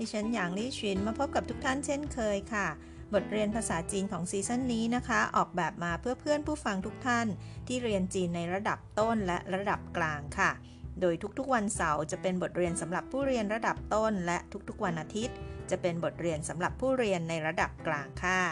ดิฉันหยางลี่ชินมาพบกับทุกท่านเช่นเคยค่ะ บทเรียนภาษาจีนของซีซั่นนี้นะคะ ออกแบบมาเพื่อเพื่อนผู้ฟังทุกท่าน ที่เรียนจีนในระดับต้นและระดับกลางค่ะ โดยทุกๆวันเสาร์จะเป็นบทเรียนสำหรับผู้เรียนระดับต้น และทุกๆวันอาทิตย์ จะเป็นบทเรียนสำหรับผู้เรียนในระดับกลางค่ะ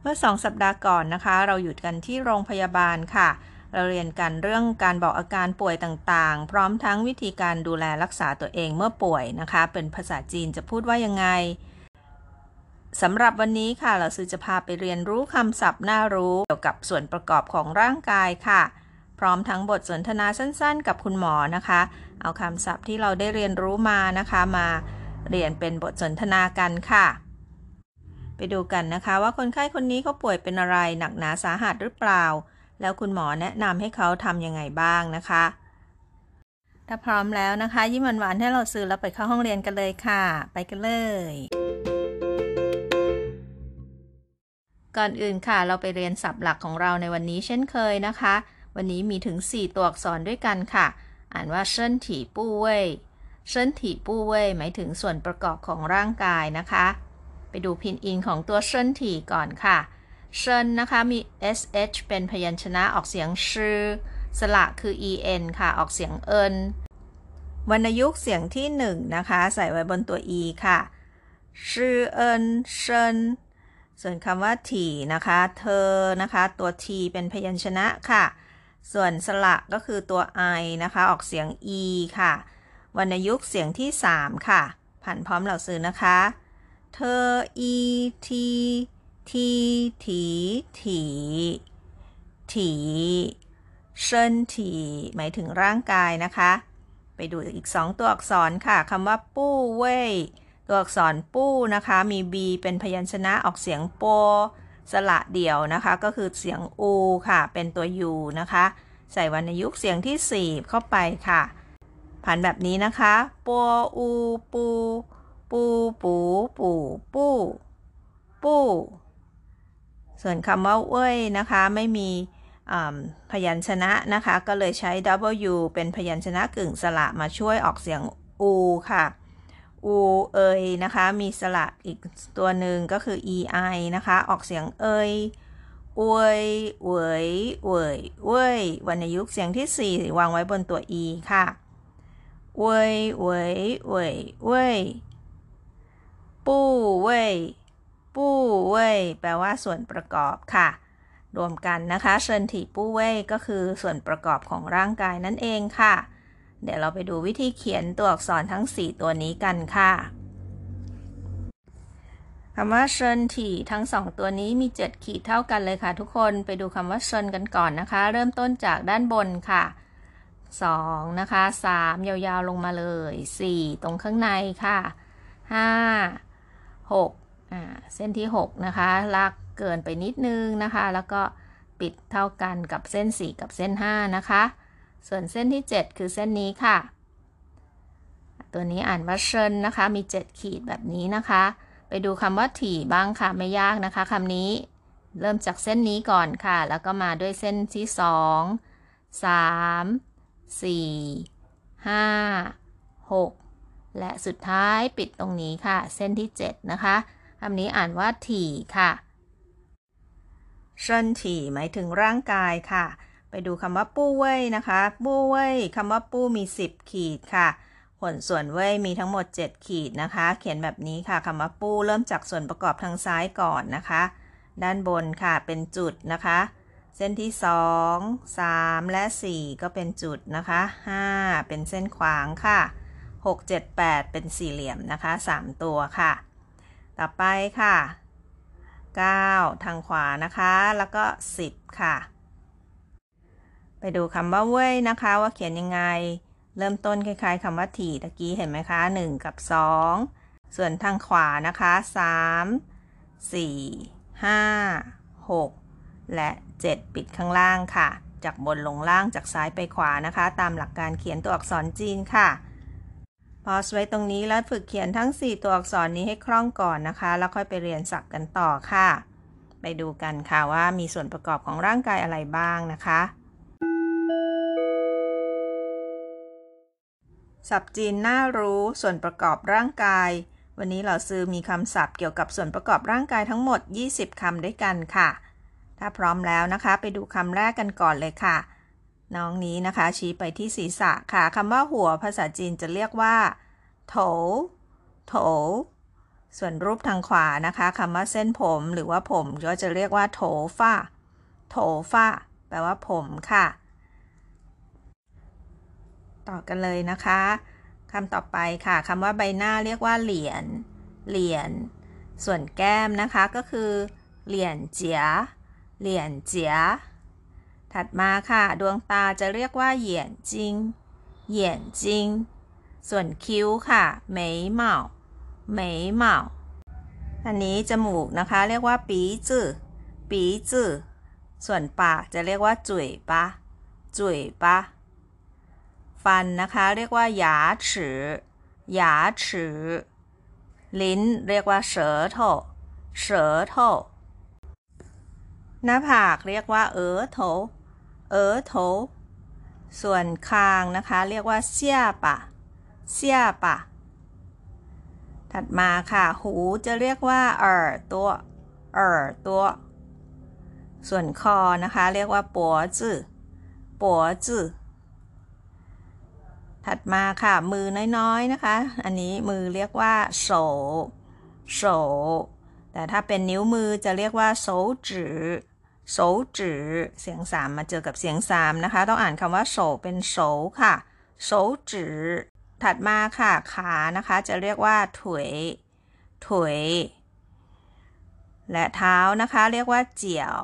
เมื่อสองสัปดาห์ก่อนนะคะ เราหยุดกันที่โรงพยาบาลค่ะ เราเรียนกันเรื่องการบอกอาการป่วยต่างๆ พร้อมทั้งวิธีการดูแลรักษาตัวเองเมื่อป่วยนะคะ เป็นภาษาจีนจะพูดว่ายังไงสำหรับวันนี้ค่ะ เราซื้อจะพาไปเรียนรู้คำศัพท์น่ารู้เกี่ยวกับส่วนประกอบของร่างกายค่ะ พร้อมทั้งบทสนทนาสั้นๆ กับคุณหมอนะคะ เอาคำศัพท์ที่เราได้เรียนรู้มานะคะมาเรียนเป็นบทสนทนากันค่ะ ไปดูกันนะคะว่าคนไข้คนนี้เขาป่วยเป็นอะไรหนักหนาสาหัสหรือเปล่า แล้วคุณหมอแนะนำให้เขาทำยังไงบ้างนะคะ ถ้าพร้อมแล้วนะคะ ยิ้มหวานๆให้เราซื้อแล้วไปเข้าห้องเรียนกันเลยค่ะ ไปกันเลย ก่อนอื่นค่ะ เราไปเรียนศัพท์หลักของเราในวันนี้เช่นเคยนะคะ วันนี้มีถึง 4 ตัวอักษรด้วยกันค่ะ อ่านว่าเชินถีปู้เว่ยเชินถีปู้เว่ยหมายถึงส่วนประกอบของร่างกายนะคะ ไปดูพินอินของตัวเชินถีก่อนค่ะ เชินนะคะ มี sh เป็นพยัญชนะออกเสียงชื่อ สระคือ en ค่ะ ออกเสียงเอินวรรณยุกต์เสียงที่1นะคะ ใส่ไว้บนตัว e ค่ะ ชื่อเอินเชินส่วนคำว่าถีนะคะ เธอนะคะ ตัว t เป็นพยัญชนะค่ะ ส่วนสระก็คือตัว i นะคะ ออกเสียง e ค่ะ วรรณยุกต์เสียงที่ 3 ค่ะ ผ่านพร้อมเหล่าซื้อนะคะ เธอ e t ทีถีถีถีเชินถีหมายถึงร่างกายนะคะ ไปดูอีก2ตัวอักษรค่ะคำว่าปู้เว่ยตัวอักษรปู้นะคะ มี b เป็นพยัญชนะออกเสียงโป สระเดี่ยวนะคะ ก็คือเสียงอูค่ะ เป็นตัว u นะคะ ใส่วรรณยุกต์เสียงที่ 4 เข้าไปค่ะผ่านแบบนี้นะคะปัวอูปู ปู ปู ปู ปู ปู ส่วนคำว่าเว้ยนะคะไม่มีพยัญชนะนะคะ ก็เลยใช้ w เป็นพยัญชนะกึ่งสระมาช่วยออกเสียงอูค่ะอูเอยนะคะมีสระอีกตัวหนึ่งก็คือ ei นะคะออกเสียงเอยอวยเวยเวยเวยวรรณยุกต์เสียงที่ 4 วางไว้บนตัว e ค่ะเวยเวยเวยเวยปู้เวย ปู้เว่ยแปลว่าส่วนประกอบค่ะ รวมกันนะคะเชิญถีปู้เว่ยก็คือส่วนประกอบของร่างกายนั่นเองค่ะ เดี๋ยวเราไปดูวิธีเขียนตัวอักษรทั้ง 4 ตัวนี้กันค่ะคำว่าเชิญถีทั้ง 2 ตัวนี้มี 7 ขีดเท่ากันเลยค่ะ ทุกคนไปดูคำว่าเชิญกันก่อนนะคะ เริ่มต้นจากด้านบนค่ะ 2 นะคะ 3 ยาวๆลงมาเลย 4 ตรงข้างในค่ะ 5 6 เส้นที่ 6 นะคะ ลากเกินไปนิดนึงนะคะ แล้วก็ปิดเท่ากันกับเส้น 4 กับเส้น 5 นะคะ ส่วนเส้นที่ 7 คือเส้นนี้ค่ะ ตัวนี้อ่านว่าเชิญนะคะ มี 7 ขีดแบบนี้นะคะ ไปดูคำว่าถี่บ้างค่ะ ไม่ยากนะคะคำนี้เริ่มจากเส้นนี้ก่อนค่ะ แล้วก็มาด้วยเส้นที่ 2 3 4 5 6 และสุดท้ายปิดตรงนี้ค่ะ เส้นที่ 7 นะคะ คำนี้อ่านว่าถี่ค่ะเชินถี่หมายถึงร่างกายค่ะ ไปดูคำว่าปู้เว่ยนะคะ ปู้เว่ยคำว่าปู้มี 10 ขีดค่ะผลส่วนเว่ยมีทั้งหมด 7 ขีดนะคะ เขียนแบบนี้ค่ะคำว่าปู้เริ่มจากส่วนประกอบทางซ้ายก่อนนะคะ ด้านบนค่ะเป็นจุดนะคะ เส้นที่ 2 3 และ 4 ก็เป็นจุดนะคะ 5 เป็นเส้นขวางค่ะ 6 7 8 เป็นสี่เหลี่ยมนะคะ 3 ตัวค่ะ ต่อไปค่ะ 9 ทางขวานะคะ แล้วก็ 10 ค่ะ ไปดูคำว่าเว่ยนะคะ ว่าเขียนยังไง เริ่มต้นคล้ายๆคำว่าถี่ตะกี้เห็นไหมคะ 1 กับ 2 ส่วนทางขวานะคะ 3 4 5 6 และ 7 ปิดข้างล่างค่ะ จากบนลงล่างจากซ้ายไปขวานะคะ ตามหลักการเขียนตัวอักษรจีนค่ะ พอสไว้ตรงนี้แล้วฝึกเขียนทั้ง 4 ตัวอักษรนี้ให้คล่องก่อนนะคะ แล้วค่อยไปเรียนศัพท์กันต่อค่ะ ไปดูกันค่ะว่ามีส่วนประกอบของร่างกายอะไรบ้างนะคะ ศัพท์จีนน่ารู้ส่วนประกอบร่างกาย วันนี้เราซื้อมีคำศัพท์เกี่ยวกับส่วนประกอบร่างกายทั้งหมด 20คำด้วยกันค่ะ ถ้าพร้อมแล้วนะคะ ไปดูคำแรกกันก่อนเลยค่ะ น้องนี้นะคะ ชี้ไปที่ศีรษะค่ะคำว่าหัวภาษาจีนจะเรียกว่า โถ โถ ส่วนรูปทางขวานะคะคำว่าเส้นผมหรือว่าผมก็จะเรียกว่า โถฟ้า โถฟ้า แปลว่าผมค่ะ ต่อกันเลยนะคะคำต่อไปค่ะคำว่าใบหน้าเรียกว่า เหรียญ เหรียญ ส่วนแก้มนะคะก็คือ เหรียญเจียเหรียญเจีย ถัดมาค่ะ ดวงตาจะเรียกว่าเหยียนจิงเหยียนจิงส่วนคิ้วค่ะเหมยเหมาเหมยเหมาอันนี้จมูกนะคะ เรียกว่าปีจื่อปีจื่อส่วนปากจะเรียกว่าจุ๋ยปะจุ๋ยปะฟันนะคะ เรียกว่าหยาฉือหยาฉือลิ้นเรียกว่าเสอโถเสอโถหน้าผากเรียกว่าเออโถ เออโถส่วนคางนะคะ เรียกว่าเสียปะเสียปะ ถัดมาค่ะ หูจะเรียกว่าเออตัวเออตัว ส่วนคอนะคะ เรียกว่าปัวจื่อปัวจื่อถัดมาค่ะ มือน้อยๆนะคะ อันนี้มือเรียกว่าโสโสแต่ถ้าเป็นนิ้วมือจะเรียกว่าโสจื้อ โสจือเสียงสามมาเจอกับเสียงสามนะคะ ต้องอ่านคำว่าโสเป็นโสค่ะโสจือถัดมาค่ะขานะคะ จะเรียกว่าถวยถวยและเท้านะคะ เรียกว่าเจียว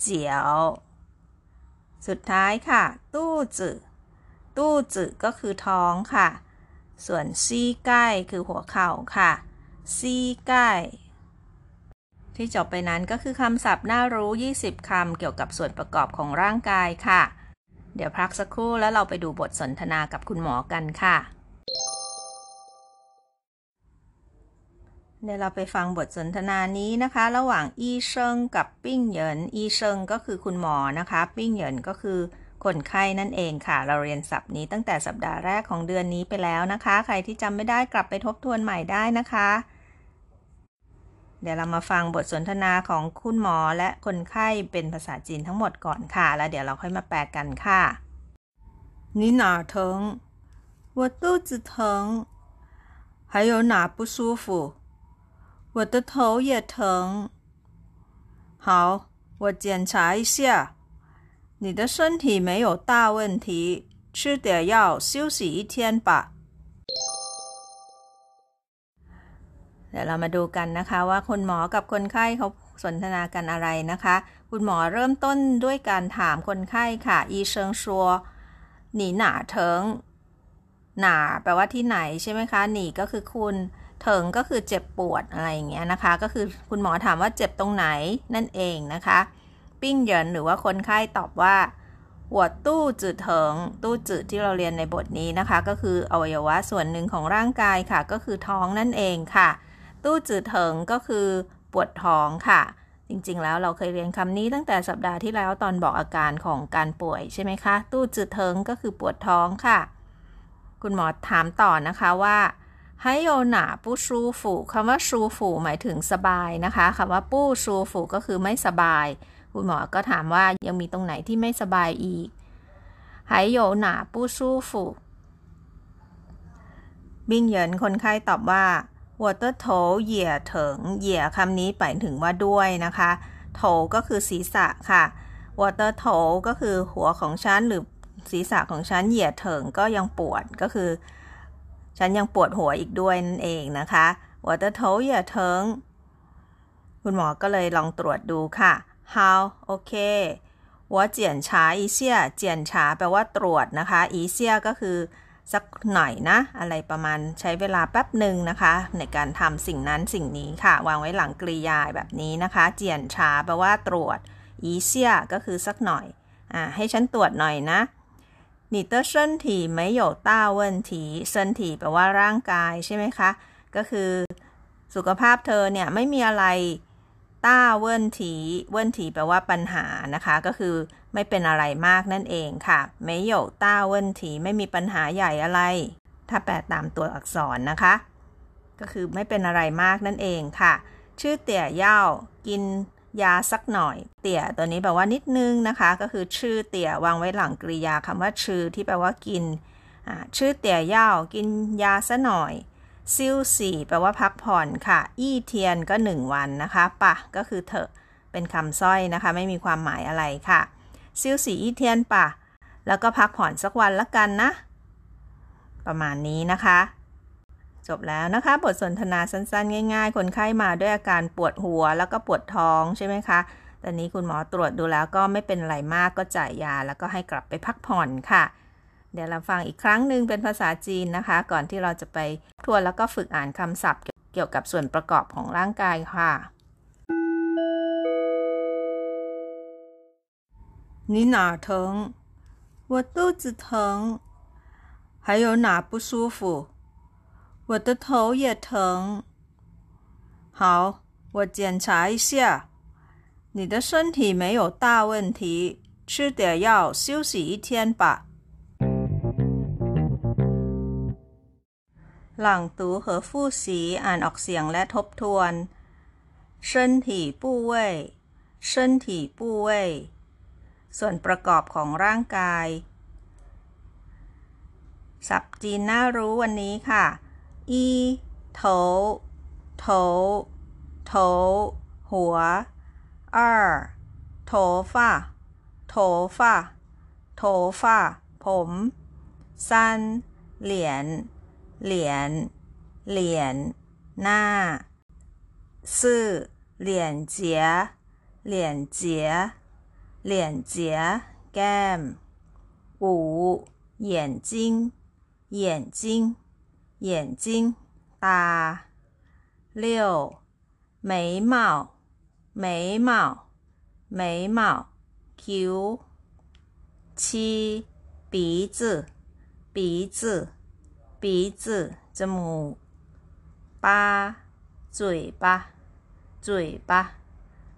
เจียว สุดท้ายค่ะ 肚子 肚子 ก็คือท้องค่ะ ส่วน膝盖 คือหัวเข่าค่ะ膝盖 ที่จบไปนั้นก็คือคำศัพท์น่ารู้ 20 คำเกี่ยวกับส่วนประกอบของร่างกายค่ะ เดี๋ยวพักสักครู่แล้วเราไปดูบทสนทนากับคุณหมอกันค่ะเดี๋ยวเราไปฟังบทสนทนานี้นะคะ ระหว่าง医生 กับ 病人 医生 ก็คือคุณหมอนะคะ 病人 ก็คือคนไข้นั่นเองค่ะ เราเรียนศัพท์นี้ตั้งแต่สัปดาห์แรกของเดือนนี้ไปแล้วนะคะ ใครที่จำไม่ได้กลับไปทบทวนใหม่ได้นะคะ เดี๋ยวเรามาฟังบทสนทนาของคุณหมอและคนไข้เป็นภาษาจีนทั้งหมดก่อนค่ะ แล้วเดี๋ยวเราค่อยมาแปลกันค่ะ你哪疼我肚子疼还有哪不舒服我的头也疼好我检查一下你的身体没有大问题，吃点药休息一天吧。 เดี๋ยวเรามาดูกันนะคะว่าคุณหมอกับคนไข้เขาสนทนากันอะไรนะคะ คุณหมอเริ่มต้นด้วยการถามคนไข้ค่ะ อีเชิงชัวหนีหนาเถิง หนาแปลว่าที่ไหนใช่ไหมคะ หนีก็คือคุณเถิงก็คือเจ็บปวดอะไรอย่างเงี้ยนะคะ ก็คือคุณหมอถามว่าเจ็บตรงไหนนั่นเองนะคะ ปิ้งเหยินหรือว่าคนไข้ตอบว่าหัวตู้จืดเถิง ตู้จืดที่เราเรียนในบทนี้นะคะ ก็คืออวัยวะส่วนหนึ่งของร่างกายค่ะ ก็คือท้องนั่นเองค่ะ ตู้จืดเถิงก็คือปวดท้องค่ะ จริงๆ แล้วเราเคยเรียนคำนี้ตั้งแต่สัปดาห์ที่แล้วตอนบอกอาการของการป่วยใช่ไหมคะ ตู้จืดเถิงก็คือปวดท้องค่ะ คุณหมอถามต่อนะคะว่าไฮโยหนาปู้ซูฝูคำว่าซูฝูหมายถึงสบายนะคะคำว่าปู้ซูฝูก็คือไม่สบาย คุณหมอก็ถามว่ายังมีตรงไหนที่ไม่สบายอีกไฮโยหนาปู้ซูฝูบินเหยินคนไข้ตอบว่า water toe เหย่ยเถิง เหย่ยคำนี้หมายถึงว่าด้วยนะคะโถ่ก็คือศีรษะค่ะว water toe ก็คือหัวของฉันหรือศีรษะของฉันเหย่ยเถิงก็ยังปวดก็คือ ฉันยังปวดหัวอีกด้วยนั่นเองนะคะว water toe เหย่ยเถิง คุณหมอก็เลยลองตรวจดูค่ะ how โอเคหัวเจียนช้าอีเซียเจียนช้าแปลว่าตรวจนะคะ อีเซียก็คือ สักหน่อยนะ อะไรประมาณใช้เวลาแป๊บหนึ่งนะคะ ในการทำสิ่งนั้นสิ่งนี้ค่ะ วางไว้หลังกริยาแบบนี้นะคะ เจียนช้าแปลว่าตรวจอีเซียก็คือสักหน่อยอ่าให้ฉันตรวจหน่อยนะ你的身体没有大问题身体แปลว่าร่างกายใช่ไหมคะ ก็คือสุขภาพเธอเนี่ยไม่มีอะไรต้าเวินถีเวินถีแปลว่าปัญหานะคะ ก็คือ ไม่เป็นอะไรมากนั่นเองค่ะ没有大问题 ไม่มีปัญหาใหญ่อะไร ถ้าแปลตามตัวอักษรนะคะ ก็คือไม่เป็นอะไรมากนั่นเองค่ะ ชื่อเตี่ยเย่ากินยาสักหน่อย เตี่ยตัวนี้แปลว่านิดนึงนะคะ ก็คือชื่อเตี่ยวางไว้หลังกริยาคำว่าชื่อที่แปลว่ากินชื่อเตี่ยเย่ากินยาซะหน่อยซิวสี่แปลว่าพักผ่อนค่ะ อี้เทียนก็หนึ่งวันนะคะปะก็คือเถอะเป็นคำสร้อยนะคะ ไม่มีความหมายอะไรค่ะ ซิวสี่อี้เทียนปะแล้วก็พักผ่อนสักวันละกันนะ ประมาณนี้นะคะ จบแล้วนะคะ บทสนทนาสั้นๆ ง่าย ๆ คนไข้มาด้วยอาการปวดหัวแล้วก็ปวดท้องใช่ไหมคะตอนนี้คุณหมอตรวจดูแล้วก็ไม่เป็นอะไรมากก็จ่ายยา แล้วก็ให้กลับไปพักผ่อนค่ะ เดี๋ยวเราฟังอีกครั้งหนึ่งเป็นภาษาจีนนะคะ ก่อนที่เราจะไปทวนแล้วก็ฝึกอ่านคำศัพท์เกี่ยวกับส่วนประกอบของร่างกายค่ะ 你哪疼？我肚子疼。还有哪不舒服？我的头也疼。好，我检查一下。你的身体没有大问题，吃点药休息一天吧。หลังตู和复习อ่านออกเสียงและทบทวน身体部位身体部位 ส่วนประกอบของร่างกายสับจีนน่ารู้วันนี้ค่ะ อีโถโถโถหัวอ้โถฟ้าโถฟ้าโถฟ้าผมสั้นเหรียญเหรียญเหรียญหน้าสื่อเหรียญเจียเหรียญเจีย 脸颊，gam。五眼睛，眼睛，眼睛，a。六眉毛，眉毛，眉毛，q。七鼻子，鼻子，鼻子，字母。八嘴巴，嘴巴，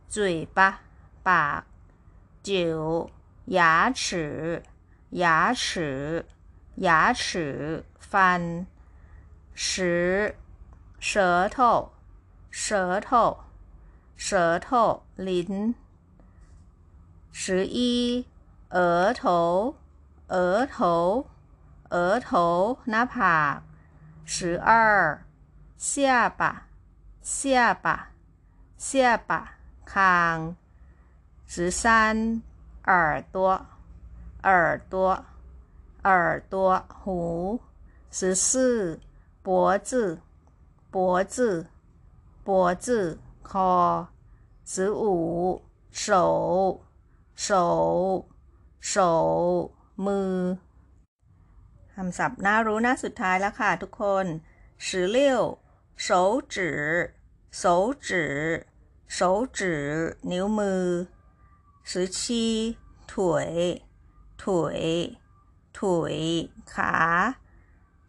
嘴巴，b。九牙齿牙齿牙齿ฟัน十舌头舌头舌头ลิ้น十一额头额头额头หน้าผาก十二下巴下巴下巴คาง 十三耳朵耳朵耳朵หู十四脖子脖子脖子คอ十五手手手มือคำศัพท์น่ารู้น่าสุดท้ายแล้วค่ะทุกคน十六手指手指手指นิ้วมือ 十七腿腿腿ขา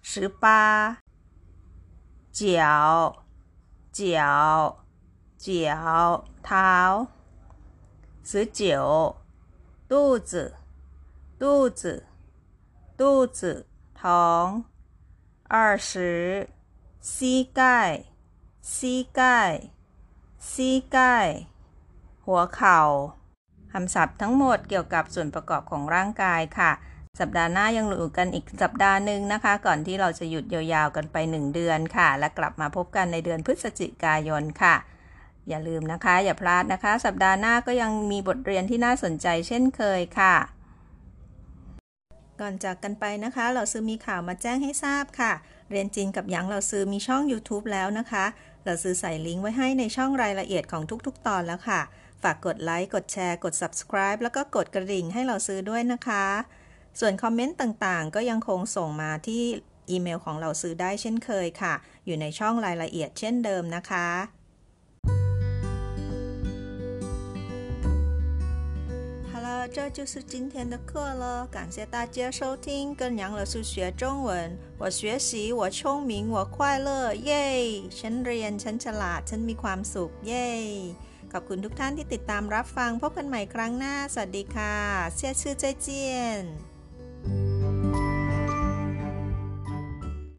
十八脚脚脚เท้า十九肚子肚子肚子ท้อง二十膝盖膝盖膝盖หัวเข่าค ำศัพท์ทั้งหมดเกี่ยวกับส่วนประกอบของร่างกายค่ะ สัปดาห์หน้ายังอยู่กันอีกสัปดาห์หนึ่งนะคะ ก่อนที่เราจะหยุดยาวๆกันไปหนึ่งเดือนค่ะ และกลับมาพบกันในเดือนพฤศจิกายนค่ะ อย่าลืมนะคะ อย่าพลาดนะคะ สัปดาห์หน้าก็ยังมีบทเรียนที่น่าสนใจเช่นเคยค่ะ ก่อนจากกันไปนะคะ เราซื้อมีข่าวมาแจ้งให้ทราบค่ะ เรียนจีนกับหยางเราซื้อมีช่อง YouTube แล้วนะคะ เราซื้อใส่ลิงก์ไว้ให้ในช่องรายละเอียดของทุก ๆ ตอนแล้วค่ะ ฝากกดไลค์ กดแชร์ กด subscribe แล้วก็กดกระดิ่งให้เราซื้อด้วยนะคะ ส่วนคอมเมนต์ต่างๆ ก็ยังคงส่งมาที่อีเมลของเราซื้อได้เช่นเคยค่ะ อยู่ในช่องรายละเอียดเช่นเดิมนะคะ 好了，这就是今天的课了，感谢大家收听，跟杨老师学中文。我学习，我聪明，我快乐，เย้ฉันเรียน ฉันฉลาด ฉันมีความสุข เย้ ข อบคุณทุกท่านที่ติดตามรับฟังพบกันใหม่ครั้งหน้า สวัสดีค่ะเสียชื่อใจเจียน